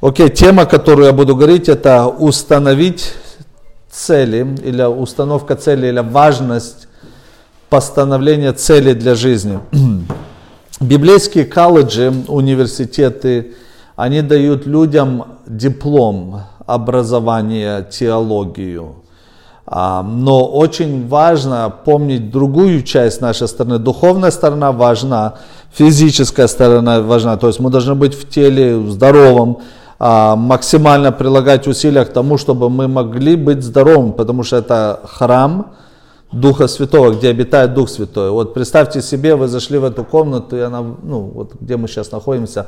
Окей, тема, которую я буду говорить, это установить цели, или установка цели, или важность постановления цели для жизни. Библейские колледжи, университеты, они дают людям диплом образования, теологию. А, но очень важно помнить другую часть нашей стороны. Духовная сторона важна, физическая сторона важна. То есть мы должны быть в теле здоровым, а, максимально прилагать усилия к тому, чтобы мы могли быть здоровым, потому что это храм Духа Святого, где обитает Дух Святой. Вот представьте себе, вы зашли в эту комнату, и она, ну, вот где мы сейчас находимся,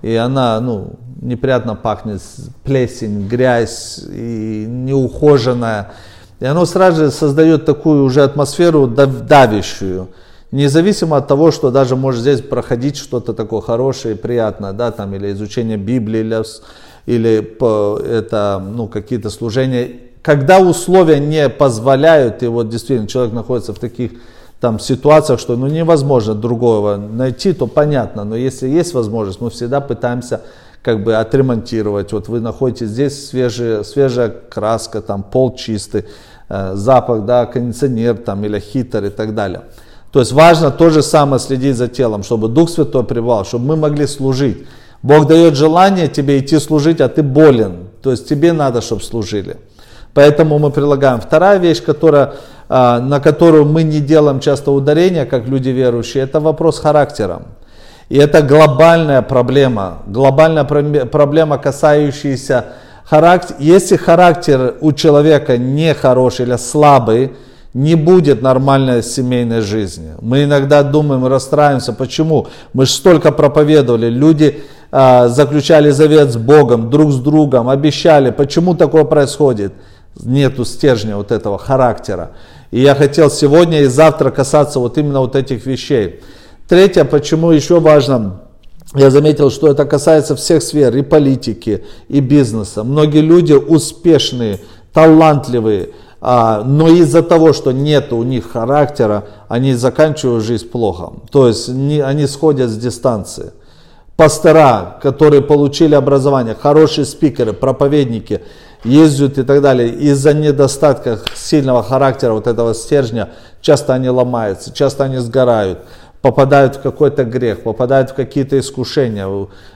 и она, ну, неприятно пахнет, плесень, грязь, и неухоженная. И оно сразу же создает такую уже атмосферу давящую. Независимо от того, что даже может здесь проходить что-то такое хорошее и приятное, да, там, или изучение Библии, или, или это, ну, какие-то служения. Когда условия не позволяют, и вот действительно человек находится в таких там ситуациях, что ну, невозможно другого найти, то понятно. Но если есть возможность, мы всегда пытаемся как бы отремонтировать. Вот вы находитесь здесь свежая, свежая краска, там пол чистый, запах, да, кондиционер там или хитер и так далее. То есть важно то же самое следить за телом, чтобы Дух Святой пребывал, чтобы мы могли служить. Бог дает желание тебе идти служить, а ты болен. То есть тебе надо, чтобы служили. Поэтому мы прилагаем. Вторая вещь, которая, э, на которую мы не делаем часто ударения, как люди верующие, это вопрос характера. И это глобальная проблема, глобальная проблема, касающаяся характера. Если характер у человека не хороший или слабый, не будет нормальной семейной жизни. Мы иногда думаем, расстраиваемся. Почему? Мы же столько проповедовали. Люди а, заключали завет с Богом, друг с другом, обещали. Почему такое происходит? Нету стержня вот этого характера. И я хотел сегодня и завтра касаться вот именно вот этих вещей. Третье, почему еще важно, я заметил, что это касается всех сфер, и политики, и бизнеса. Многие люди успешные, талантливые, а, но из-за того, что нет у них характера, они заканчивают жизнь плохо. То есть они сходят с дистанции. Пастора, которые получили образование, хорошие спикеры, проповедники, ездят и так далее, из-за недостатка сильного характера вот этого стержня, часто они ломаются, часто они сгорают попадают в какой-то грех, попадают в какие-то искушения,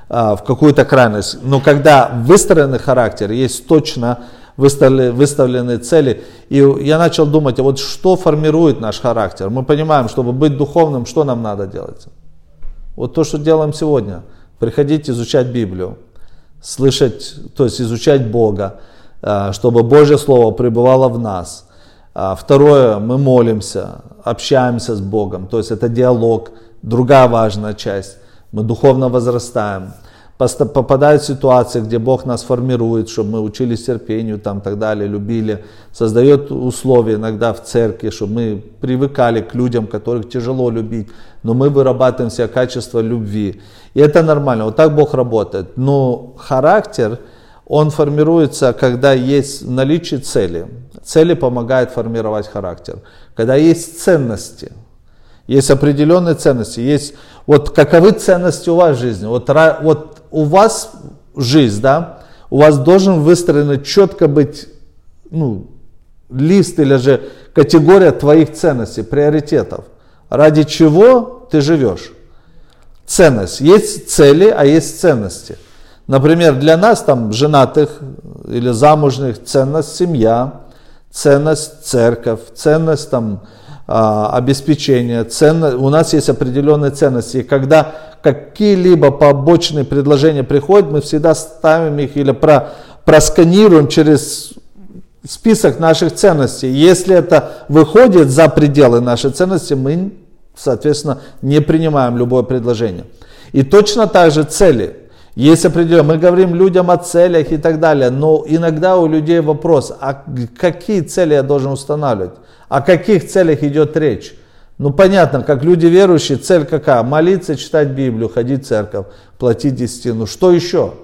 а, в какую-то крайность. Но когда выстроенный характер, есть точно выставлены, выставленные цели, и я начал думать, а вот что формирует наш характер? Мы понимаем, чтобы быть духовным, что нам надо делать? Вот то, что делаем сегодня. Приходить изучать Библию, слышать, то есть изучать Бога, а, чтобы Божье Слово пребывало в нас – а, второе, мы молимся, общаемся с Богом, то есть это диалог, другая важная часть. Мы духовно возрастаем. Попадают ситуации, где Бог нас формирует, чтобы мы учились терпению, там, так далее, любили. Создает условия иногда в церкви, чтобы мы привыкали к людям, которых тяжело любить, но мы вырабатываем все качество любви. И это нормально, вот так Бог работает. Но характер, он формируется, когда есть наличие цели. Цели помогают формировать характер. Когда есть ценности, есть определенные ценности, есть вот каковы ценности у вас в жизни. Вот, вот у вас жизнь, да, у вас должен выстроен четко быть ну, лист или же категория твоих ценностей, приоритетов. Ради чего ты живешь? Ценность. Есть цели, а есть ценности. Например, для нас, там, женатых или замужних, ценность семья, ценность церковь, ценность там, а, обеспечения, ценно, у нас есть определенные ценности. И когда какие-либо побочные предложения приходят, мы всегда ставим их или про, просканируем через список наших ценностей. Если это выходит за пределы нашей ценности, мы, соответственно, не принимаем любое предложение. И точно так же цели – есть определенные, мы говорим людям о целях и так далее, но иногда у людей вопрос, а какие цели я должен устанавливать? О каких целях идет речь? Ну понятно, как люди верующие, цель какая? Молиться, читать Библию, ходить в церковь, платить десятину. Что еще?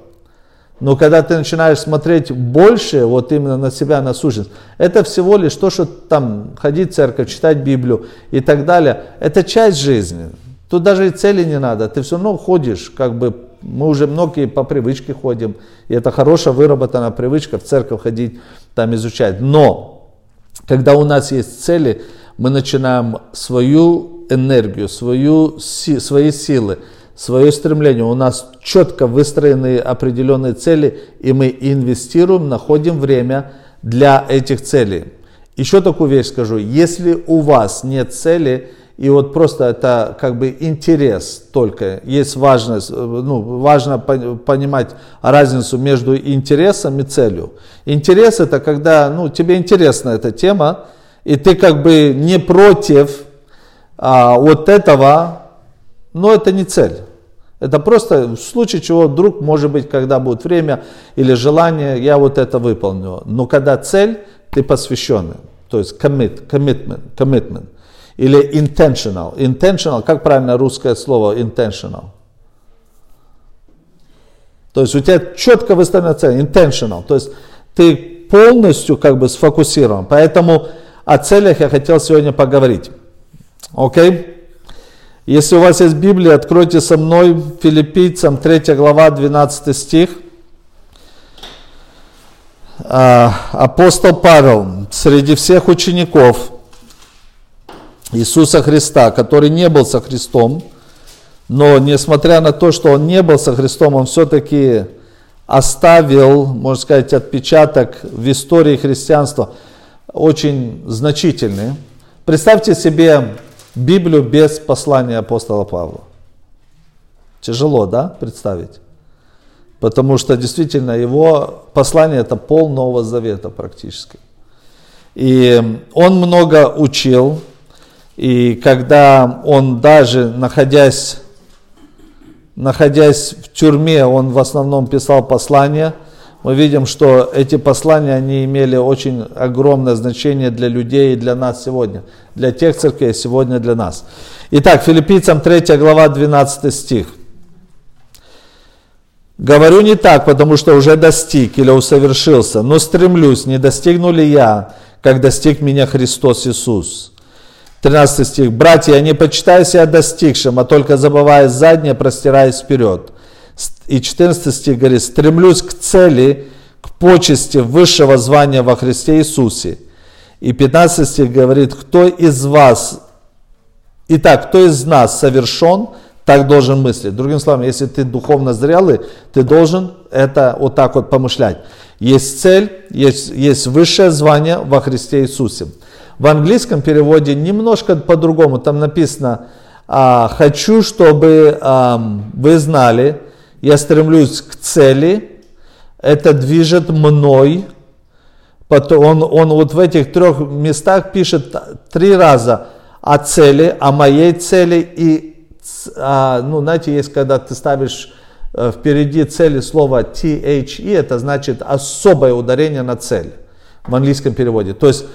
Но когда ты начинаешь смотреть больше, вот именно на себя, на сущность, это всего лишь то, что там ходить в церковь, читать Библию и так далее, это часть жизни. Тут даже и цели не надо, ты все равно ходишь как бы мы уже многие по привычке ходим, и это хорошая выработанная привычка в церковь ходить, там изучать. Но, когда у нас есть цели, мы начинаем свою энергию, свою, свои силы, свое стремление. У нас четко выстроены определенные цели, и мы инвестируем, находим время для этих целей. Еще такую вещь скажу. Если у вас нет цели, и вот просто это как бы интерес только, есть важность, ну, важно понимать разницу между интересом и целью. Интерес это когда, ну, тебе интересна эта тема, и ты как бы не против а, вот этого, но это не цель. Это просто в случае чего вдруг, может быть, когда будет время или желание, я вот это выполню. Но когда цель, ты посвященный. То есть commit, commitment, commitment. Или intentional. Intentional, как правильно русское слово intentional? То есть у тебя четко выставлена цель, intentional. То есть ты полностью как бы сфокусирован. Поэтому о целях я хотел сегодня поговорить. Окей? Okay? Если у вас есть Библия, откройте со мной Филиппийцам 3 глава 12 стих. А, апостол Павел среди всех учеников Иисуса Христа, который не был со Христом, но несмотря на то, что он не был со Христом, он все-таки оставил, можно сказать, отпечаток в истории христианства очень значительный. Представьте себе Библию без послания апостола Павла. Тяжело, да, представить? Потому что действительно его послание это пол Нового Завета практически. И он много учил, и когда он даже находясь, находясь в тюрьме, он в основном писал послания – мы видим, что эти послания, они имели очень огромное значение для людей и для нас сегодня, для тех церквей, сегодня для нас. Итак, филиппийцам 3 глава 12 стих. Говорю не так, потому что уже достиг или усовершился, но стремлюсь, не достигну ли я, как достиг меня Христос Иисус. 13 стих. Братья, не почитаю себя достигшим, а только забывая заднее, простираясь вперед и 14 стих говорит, стремлюсь к цели, к почести высшего звания во Христе Иисусе. И 15 стих говорит, кто из вас, итак, кто из нас совершен, так должен мыслить. Другими словами, если ты духовно зрелый, ты должен это вот так вот помышлять. Есть цель, есть, есть высшее звание во Христе Иисусе. В английском переводе немножко по-другому. Там написано, а, хочу, чтобы вы знали, я стремлюсь к цели, это движет мной. Он, он вот в этих трех местах пишет три раза о цели, о моей цели и, а, ну, знаете, есть, когда ты ставишь э, впереди цели слово THE, это значит особое ударение на цель в английском переводе. То есть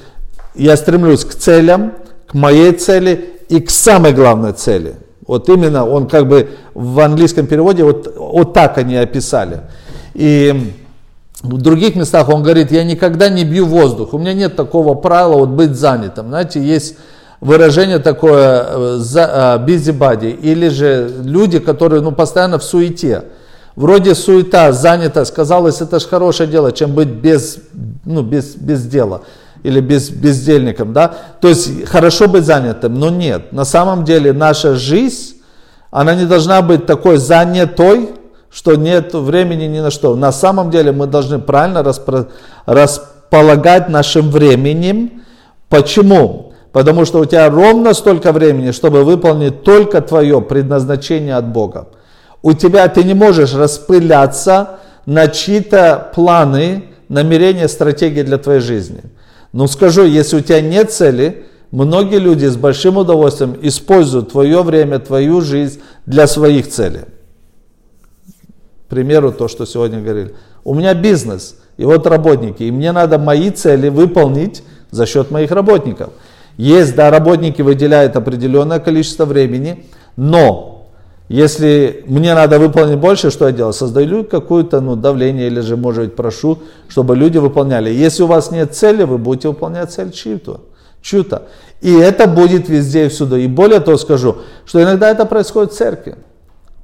я стремлюсь к целям, к моей цели и к самой главной цели. Вот именно он как бы в английском переводе вот, вот так они описали. И в других местах он говорит, я никогда не бью воздух, у меня нет такого правила вот быть занятым. Знаете, есть выражение такое э, э, busybody, или же люди, которые ну, постоянно в суете. Вроде суета, занятость, казалось, это же хорошее дело, чем быть без, ну, без, без дела или без, бездельником, да, то есть хорошо быть занятым, но нет, на самом деле наша жизнь, она не должна быть такой занятой, что нет времени ни на что. На самом деле мы должны правильно распро- располагать нашим временем. Почему? Потому что у тебя ровно столько времени, чтобы выполнить только твое предназначение от Бога. У тебя ты не можешь распыляться на чьи-то планы, намерения, стратегии для твоей жизни. Но скажу, если у тебя нет цели, многие люди с большим удовольствием используют твое время, твою жизнь для своих целей. К примеру, то, что сегодня говорили. У меня бизнес, и вот работники, и мне надо мои цели выполнить за счет моих работников. Есть, да, работники выделяют определенное количество времени, но если мне надо выполнить больше, что я делаю? Создаю какое-то ну, давление или же, может быть, прошу, чтобы люди выполняли. Если у вас нет цели, вы будете выполнять цель чью-то. чью-то. И это будет везде и всюду. И более того скажу, что иногда это происходит в церкви.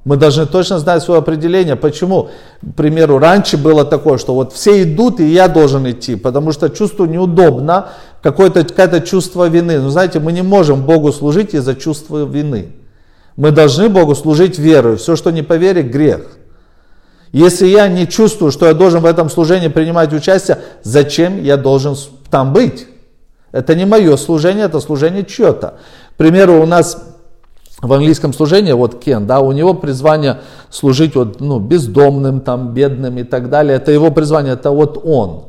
Мы должны точно знать свое определение. Почему? К примеру, раньше было такое, что вот все идут, и я должен идти, потому что чувствую неудобно, какое-то какое чувство вины. Но знаете, мы не можем Богу служить из-за чувства вины. Мы должны Богу служить верой. Все, что не по вере, грех. Если я не чувствую, что я должен в этом служении принимать участие, зачем я должен там быть? Это не мое служение, это служение чье-то. К примеру, у нас в английском служении, вот Кен, да, у него призвание служить вот, ну, бездомным, там, бедным и так далее. Это его призвание, это вот он.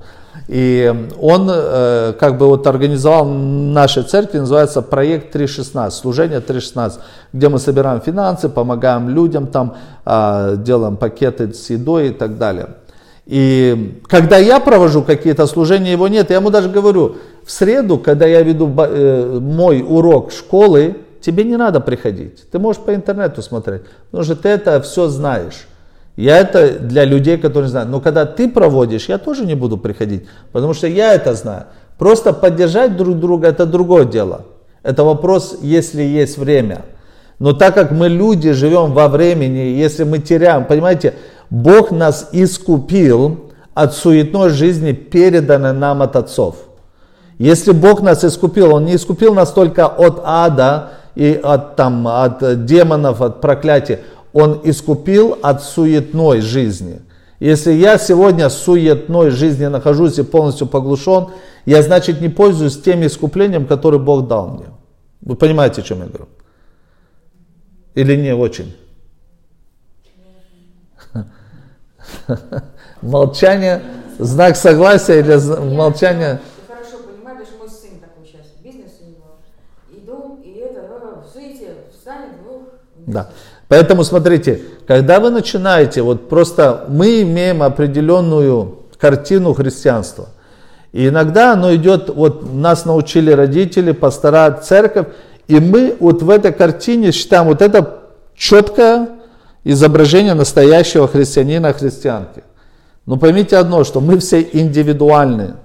И он э, как бы вот организовал нашей церкви, называется проект 3.16, служение 3.16, где мы собираем финансы, помогаем людям, там э, делаем пакеты с едой и так далее. И когда я провожу какие-то служения, его нет. Я ему даже говорю, в среду, когда я веду э, мой урок школы, тебе не надо приходить. Ты можешь по интернету смотреть, потому что ты это все знаешь. Я это для людей, которые знают. Но когда ты проводишь, я тоже не буду приходить, потому что я это знаю. Просто поддержать друг друга это другое дело. Это вопрос, если есть время. Но так как мы люди живем во времени, если мы теряем, понимаете, Бог нас искупил от суетной жизни, переданной нам от отцов. Если Бог нас искупил, Он не искупил нас только от ада и от, там, от демонов, от проклятия. Он искупил от суетной жизни. Если я сегодня в суетной жизни нахожусь и полностью поглушен, я, значит, не пользуюсь тем искуплением, которое Бог дал мне. Вы понимаете, о чем я говорю? Или не очень? Молчание, знак согласия или молчание? хорошо понимаю, даже мой сын такой сейчас, бизнес у него, и дом, и это, в суете встанет, ну... Да. Поэтому смотрите, когда вы начинаете, вот просто мы имеем определенную картину христианства. И иногда оно идет, вот нас научили родители, пастора, церковь, и мы вот в этой картине считаем вот это четкое изображение настоящего христианина, христианки. Но поймите одно, что мы все индивидуальны.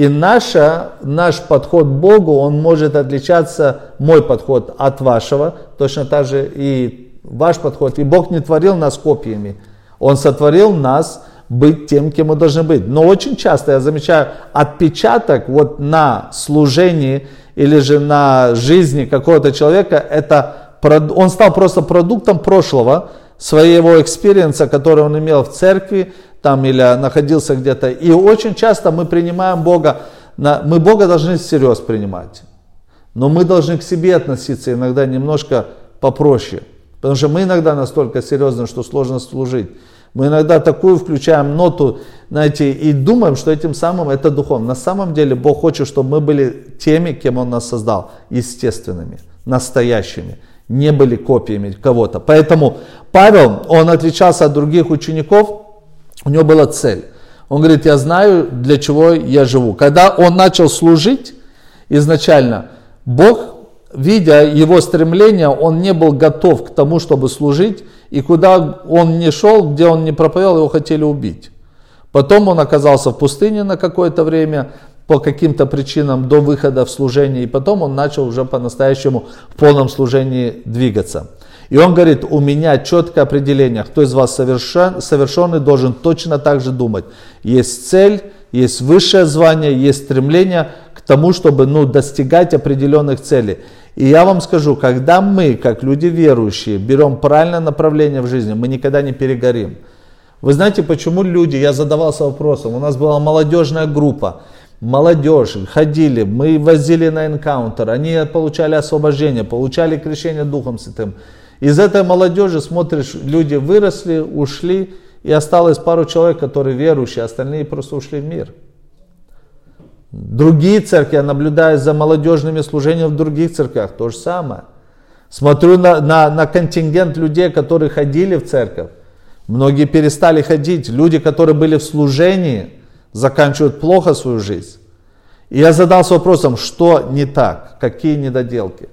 И наша, наш подход к Богу, он может отличаться, мой подход от вашего, точно так же и ваш подход. И Бог не творил нас копиями. Он сотворил нас быть тем, кем мы должны быть. Но очень часто я замечаю отпечаток вот на служении или же на жизни какого-то человека, это он стал просто продуктом прошлого, своего experience а, который он имел в церкви, там или находился где-то. И очень часто мы принимаем Бога, мы Бога должны всерьез принимать. Но мы должны к себе относиться иногда немножко попроще. Потому что мы иногда настолько серьезны, что сложно служить. Мы иногда такую включаем ноту, знаете, и думаем, что этим самым это духовно. На самом деле Бог хочет, чтобы мы были теми, кем Он нас создал, естественными, настоящими не были копиями кого-то. Поэтому Павел, он отличался от других учеников, у него была цель. Он говорит, я знаю, для чего я живу. Когда он начал служить изначально, Бог, видя его стремление, он не был готов к тому, чтобы служить, и куда он не шел, где он не проповедовал, его хотели убить. Потом он оказался в пустыне на какое-то время, по каким-то причинам до выхода в служение, и потом он начал уже по-настоящему в полном служении двигаться. И он говорит, у меня четкое определение, кто из вас совершен, совершенный должен точно так же думать. Есть цель, есть высшее звание, есть стремление к тому, чтобы ну, достигать определенных целей. И я вам скажу, когда мы, как люди верующие, берем правильное направление в жизни, мы никогда не перегорим. Вы знаете, почему люди, я задавался вопросом, у нас была молодежная группа, молодежь ходили, мы возили на энкаунтер, они получали освобождение, получали крещение Духом Святым. Из этой молодежи, смотришь, люди выросли, ушли, и осталось пару человек, которые верующие, остальные просто ушли в мир. Другие церкви, я наблюдаю за молодежными служениями в других церквях, то же самое. Смотрю на, на, на контингент людей, которые ходили в церковь. Многие перестали ходить. Люди, которые были в служении, заканчивают плохо свою жизнь. И я задался вопросом, что не так, какие недоделки.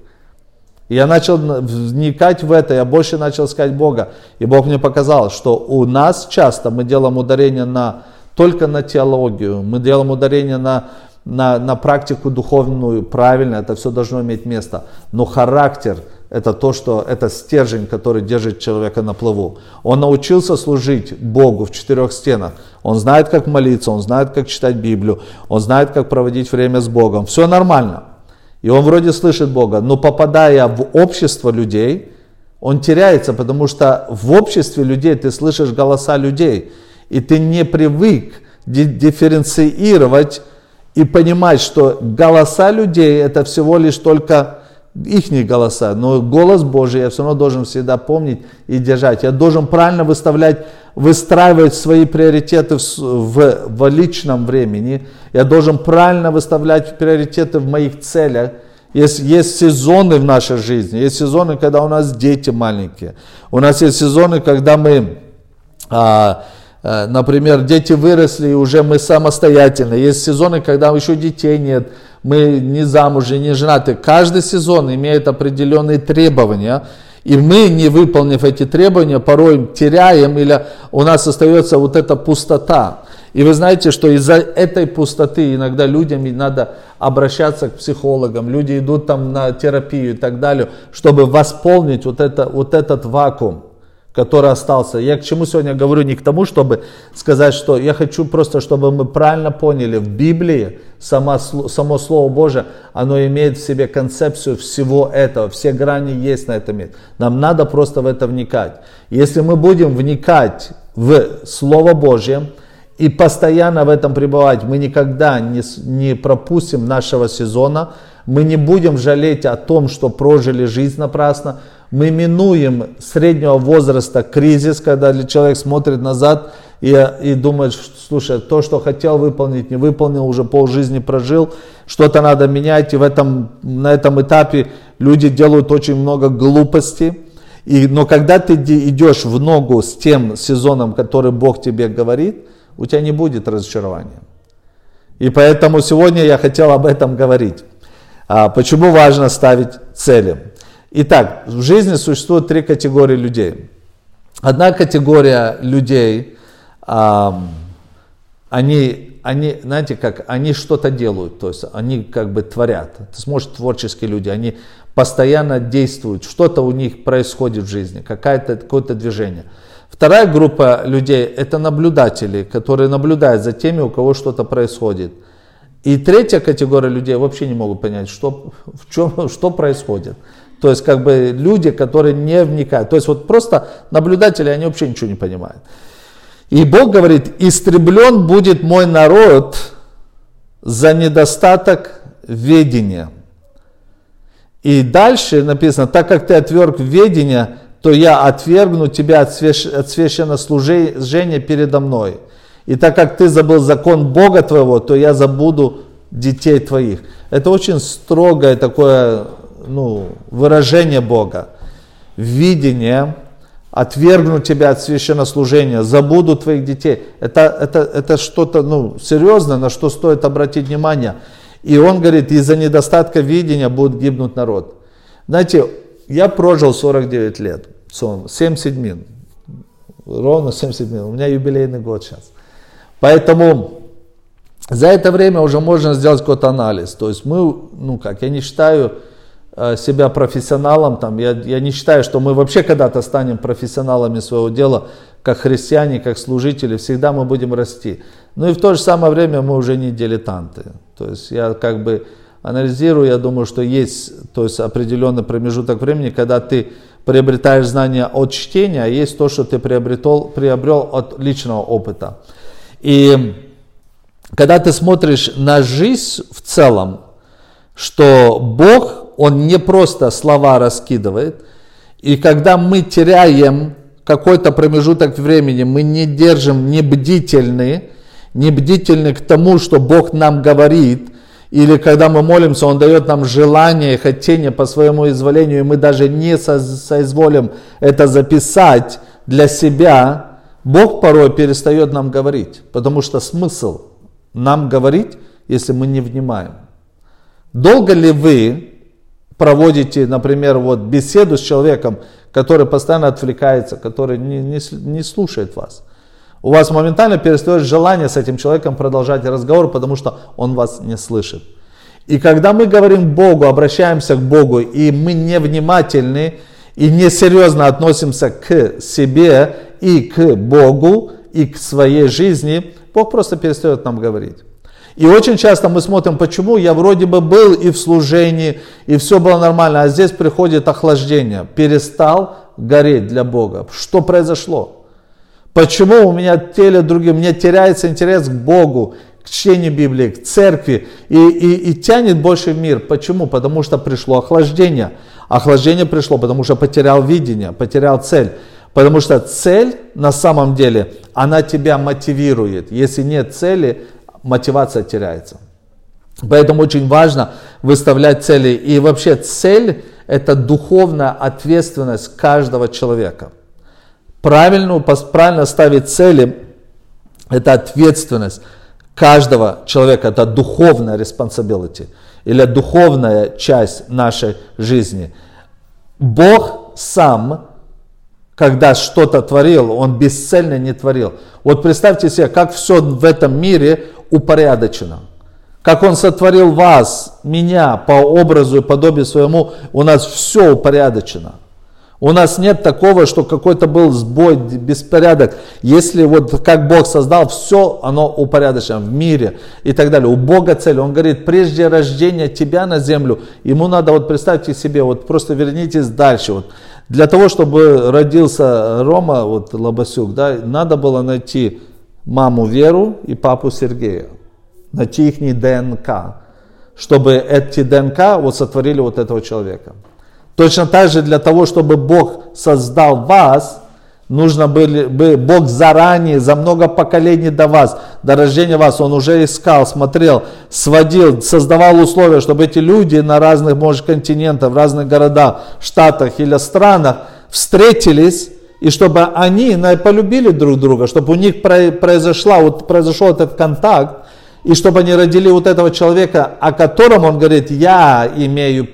И я начал вникать в это, я больше начал искать Бога. И Бог мне показал, что у нас часто мы делаем ударение на, только на теологию, мы делаем ударение на, на, на практику духовную, правильно, это все должно иметь место. Но характер, это то, что это стержень, который держит человека на плаву. Он научился служить Богу в четырех стенах. Он знает, как молиться, он знает, как читать Библию, он знает, как проводить время с Богом. Все нормально. И он вроде слышит Бога, но попадая в общество людей, он теряется, потому что в обществе людей ты слышишь голоса людей, и ты не привык дифференцировать и понимать, что голоса людей это всего лишь только их голоса, но голос Божий я все равно должен всегда помнить и держать. Я должен правильно выставлять, выстраивать свои приоритеты в, в, в личном времени. Я должен правильно выставлять приоритеты в моих целях. Есть, есть сезоны в нашей жизни, есть сезоны, когда у нас дети маленькие. У нас есть сезоны, когда мы... А, Например, дети выросли, и уже мы самостоятельны. Есть сезоны, когда еще детей нет, мы не замужем, не женаты. Каждый сезон имеет определенные требования. И мы, не выполнив эти требования, порой теряем или у нас остается вот эта пустота. И вы знаете, что из-за этой пустоты иногда людям надо обращаться к психологам, люди идут там на терапию и так далее, чтобы восполнить вот, это, вот этот вакуум который остался. Я к чему сегодня говорю? Не к тому, чтобы сказать, что я хочу просто, чтобы мы правильно поняли, в Библии само, само Слово Божие, оно имеет в себе концепцию всего этого, все грани есть на этом месте. Нам надо просто в это вникать. Если мы будем вникать в Слово Божье, и постоянно в этом пребывать, мы никогда не, не пропустим нашего сезона, мы не будем жалеть о том, что прожили жизнь напрасно, мы минуем среднего возраста кризис, когда человек смотрит назад и, и думает, слушай, то, что хотел выполнить, не выполнил, уже полжизни прожил, что-то надо менять, и в этом, на этом этапе люди делают очень много глупостей. И, но когда ты идешь в ногу с тем сезоном, который Бог тебе говорит, у тебя не будет разочарования. И поэтому сегодня я хотел об этом говорить. А, почему важно ставить цели? Итак, в жизни существует три категории людей. Одна категория людей, они, они, знаете, как, они что-то делают, то есть они как бы творят. Есть, может, творческие люди, они постоянно действуют, что-то у них происходит в жизни, какое-то какое движение. Вторая группа людей – это наблюдатели, которые наблюдают за теми, у кого что-то происходит. И третья категория людей вообще не могут понять, что, в чем, что происходит. То есть как бы люди, которые не вникают. То есть вот просто наблюдатели, они вообще ничего не понимают. И Бог говорит, истреблен будет мой народ за недостаток ведения. И дальше написано, так как ты отверг ведения, то я отвергну тебя от священнослужения передо мной. И так как ты забыл закон Бога твоего, то я забуду детей твоих. Это очень строгое такое ну, выражение Бога, видение, отвергну тебя от священнослужения, забуду твоих детей. Это, это, это что-то ну, серьезное, на что стоит обратить внимание. И он говорит, из-за недостатка видения будет гибнуть народ. Знаете, я прожил 49 лет, 7 седьмин, ровно 7 седьмин, у меня юбилейный год сейчас. Поэтому за это время уже можно сделать какой-то анализ. То есть мы, ну как, я не считаю, Э, себя профессионалом, там, я, я не считаю, что мы вообще когда-то станем профессионалами своего дела, как христиане, как служители, всегда мы будем расти. Ну и в то же самое время мы уже не дилетанты. То есть я как бы анализирую, я думаю, что есть то есть определенный промежуток времени, когда ты приобретаешь знания от чтения, а есть то, что ты приобретел, приобрел от личного опыта. И когда ты смотришь на жизнь в целом, что Бог он не просто слова раскидывает. И когда мы теряем какой-то промежуток времени, мы не держим, не бдительны, не бдительны к тому, что Бог нам говорит, или когда мы молимся, Он дает нам желание, хотение по своему изволению, и мы даже не соизволим это записать для себя, Бог порой перестает нам говорить, потому что смысл нам говорить, если мы не внимаем. Долго ли вы проводите, например, вот беседу с человеком, который постоянно отвлекается, который не, не, не слушает вас, у вас моментально перестает желание с этим человеком продолжать разговор, потому что он вас не слышит. И когда мы говорим Богу, обращаемся к Богу, и мы невнимательны и несерьезно относимся к себе и к Богу, и к своей жизни, Бог просто перестает нам говорить. И очень часто мы смотрим, почему я вроде бы был и в служении, и все было нормально, а здесь приходит охлаждение. Перестал гореть для Бога. Что произошло? Почему у меня теле другим, мне теряется интерес к Богу, к чтению Библии, к церкви и, и, и тянет больше в мир. Почему? Потому что пришло охлаждение. Охлаждение пришло, потому что потерял видение, потерял цель. Потому что цель на самом деле, она тебя мотивирует. Если нет цели, мотивация теряется. Поэтому очень важно выставлять цели. И вообще цель – это духовная ответственность каждого человека. Правильно, правильно ставить цели – это ответственность каждого человека, это духовная responsibility или духовная часть нашей жизни. Бог сам, когда что-то творил, Он бесцельно не творил. Вот представьте себе, как все в этом мире упорядочено. Как Он сотворил вас, меня, по образу и подобию своему, у нас все упорядочено. У нас нет такого, что какой-то был сбой, беспорядок. Если вот как Бог создал, все оно упорядочено в мире и так далее. У Бога цель. Он говорит, прежде рождения тебя на землю, ему надо, вот представьте себе, вот просто вернитесь дальше. Вот. Для того, чтобы родился Рома, вот Лобасюк, да, надо было найти маму Веру и папу Сергея. Найти их ДНК. Чтобы эти ДНК вот сотворили вот этого человека. Точно так же для того, чтобы Бог создал вас, нужно было бы Бог заранее, за много поколений до вас, до рождения вас, Он уже искал, смотрел, сводил, создавал условия, чтобы эти люди на разных, может, континентах, в разных городах, штатах или странах встретились, и чтобы они полюбили друг друга, чтобы у них произошла, вот произошел этот контакт, и чтобы они родили вот этого человека, о котором он говорит, я имею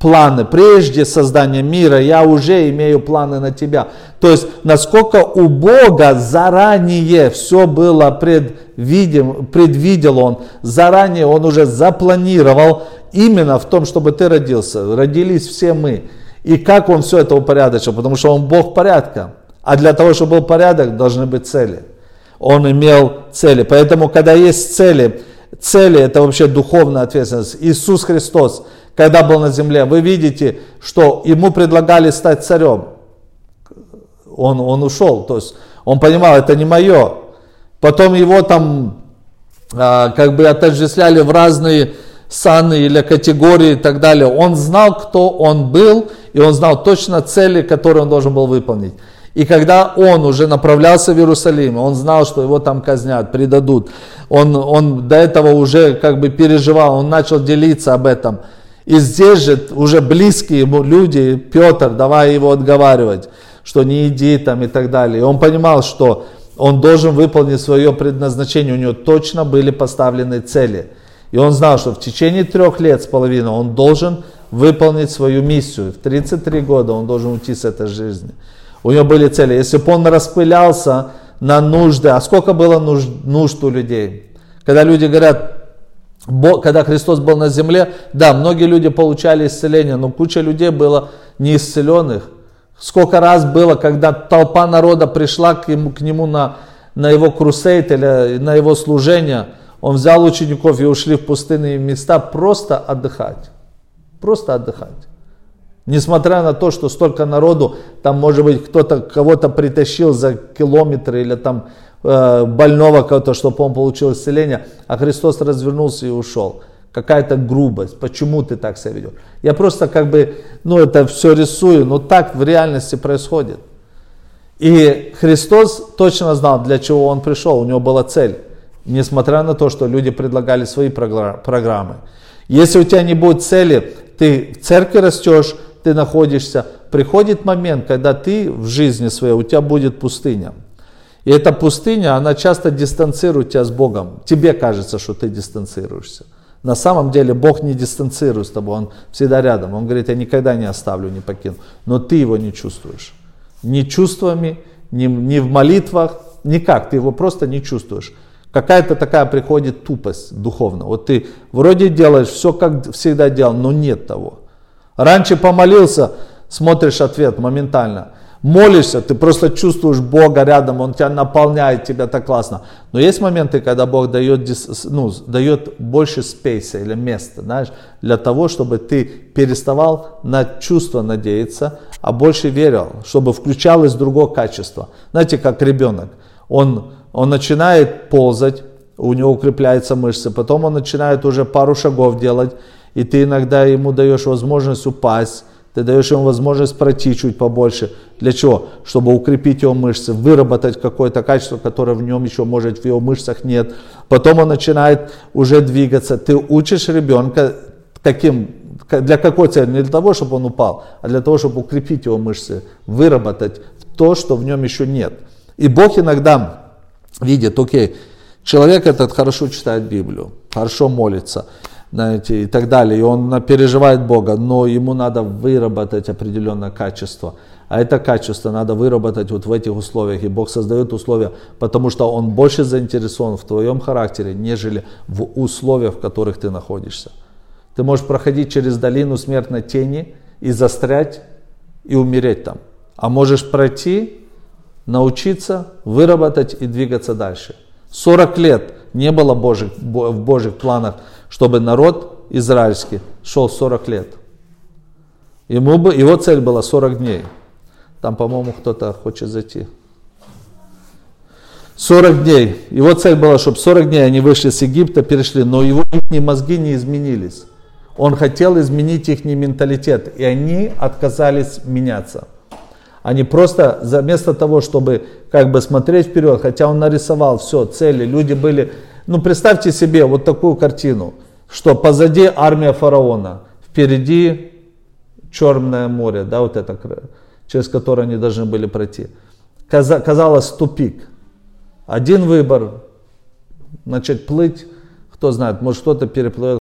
планы. Прежде создания мира я уже имею планы на тебя. То есть, насколько у Бога заранее все было предвидим, предвидел Он, заранее Он уже запланировал именно в том, чтобы ты родился. Родились все мы. И как Он все это упорядочил? Потому что Он Бог порядка. А для того, чтобы был порядок, должны быть цели. Он имел цели. Поэтому, когда есть цели, цели это вообще духовная ответственность. Иисус Христос – когда был на земле, вы видите, что ему предлагали стать царем. Он, он ушел, то есть он понимал, это не мое. Потом его там а, как бы отождествляли в разные саны или категории и так далее. Он знал, кто он был, и он знал точно цели, которые он должен был выполнить. И когда он уже направлялся в Иерусалим, он знал, что его там казнят, предадут. Он, он до этого уже как бы переживал, он начал делиться об этом. И здесь же уже близкие ему люди, Петр, давай его отговаривать, что не иди там и так далее. И он понимал, что он должен выполнить свое предназначение, у него точно были поставлены цели. И он знал, что в течение трех лет с половиной он должен выполнить свою миссию. В 33 года он должен уйти с этой жизни. У него были цели. Если бы он распылялся на нужды, а сколько было нужд, нужд у людей? Когда люди говорят, когда Христос был на земле, да, многие люди получали исцеление, но куча людей было неисцеленных. Сколько раз было, когда толпа народа пришла к, ему, к нему на, на его крусейт или на его служение, он взял учеников и ушли в пустынные места просто отдыхать. Просто отдыхать. Несмотря на то, что столько народу, там может быть кто-то кого-то притащил за километры или там больного кого-то, чтобы он получил исцеление, а Христос развернулся и ушел. Какая-то грубость, почему ты так себя ведешь? Я просто как бы, ну это все рисую, но так в реальности происходит. И Христос точно знал, для чего Он пришел, у Него была цель. Несмотря на то, что люди предлагали свои программы. Если у тебя не будет цели, ты в церкви растешь, ты находишься, приходит момент, когда ты в жизни своей, у тебя будет пустыня. И эта пустыня, она часто дистанцирует тебя с Богом. Тебе кажется, что ты дистанцируешься. На самом деле Бог не дистанцирует с тобой, Он всегда рядом. Он говорит, я никогда не оставлю, не покину. Но ты его не чувствуешь. Ни чувствами, ни, ни в молитвах, никак. Ты его просто не чувствуешь. Какая-то такая приходит тупость духовная. Вот ты вроде делаешь все, как всегда делал, но нет того. Раньше помолился, смотришь ответ моментально. Молишься, ты просто чувствуешь Бога рядом, Он тебя наполняет, тебя так классно. Но есть моменты, когда Бог дает, ну, дает больше спейса или места, знаешь, для того, чтобы ты переставал на чувство надеяться, а больше верил, чтобы включалось другое качество. Знаете, как ребенок. Он, он начинает ползать, у него укрепляются мышцы, потом он начинает уже пару шагов делать, и ты иногда ему даешь возможность упасть, ты даешь ему возможность пройти чуть побольше. Для чего? Чтобы укрепить его мышцы, выработать какое-то качество, которое в нем еще, может, в его мышцах нет. Потом он начинает уже двигаться. Ты учишь ребенка таким, для какой цели? Не для того, чтобы он упал, а для того, чтобы укрепить его мышцы, выработать то, что в нем еще нет. И Бог иногда видит, окей, человек этот хорошо читает Библию, хорошо молится, знаете, и так далее. И он переживает Бога, но ему надо выработать определенное качество. А это качество надо выработать вот в этих условиях. И Бог создает условия, потому что Он больше заинтересован в твоем характере, нежели в условиях, в которых ты находишься. Ты можешь проходить через долину смертной тени и застрять и умереть там. А можешь пройти, научиться, выработать и двигаться дальше. 40 лет не было Божьих, в Божьих планах чтобы народ израильский шел 40 лет. Ему бы, его цель была 40 дней. Там, по-моему, кто-то хочет зайти. 40 дней. Его цель была, чтобы 40 дней они вышли с Египта, перешли, но его их мозги не изменились. Он хотел изменить их менталитет, и они отказались меняться. Они просто, вместо того, чтобы как бы смотреть вперед, хотя он нарисовал все, цели, люди были ну, представьте себе вот такую картину, что позади армия фараона, впереди Черное море, да, вот это, через которое они должны были пройти. Казалось, тупик. Один выбор, начать плыть, кто знает, может кто-то переплывет,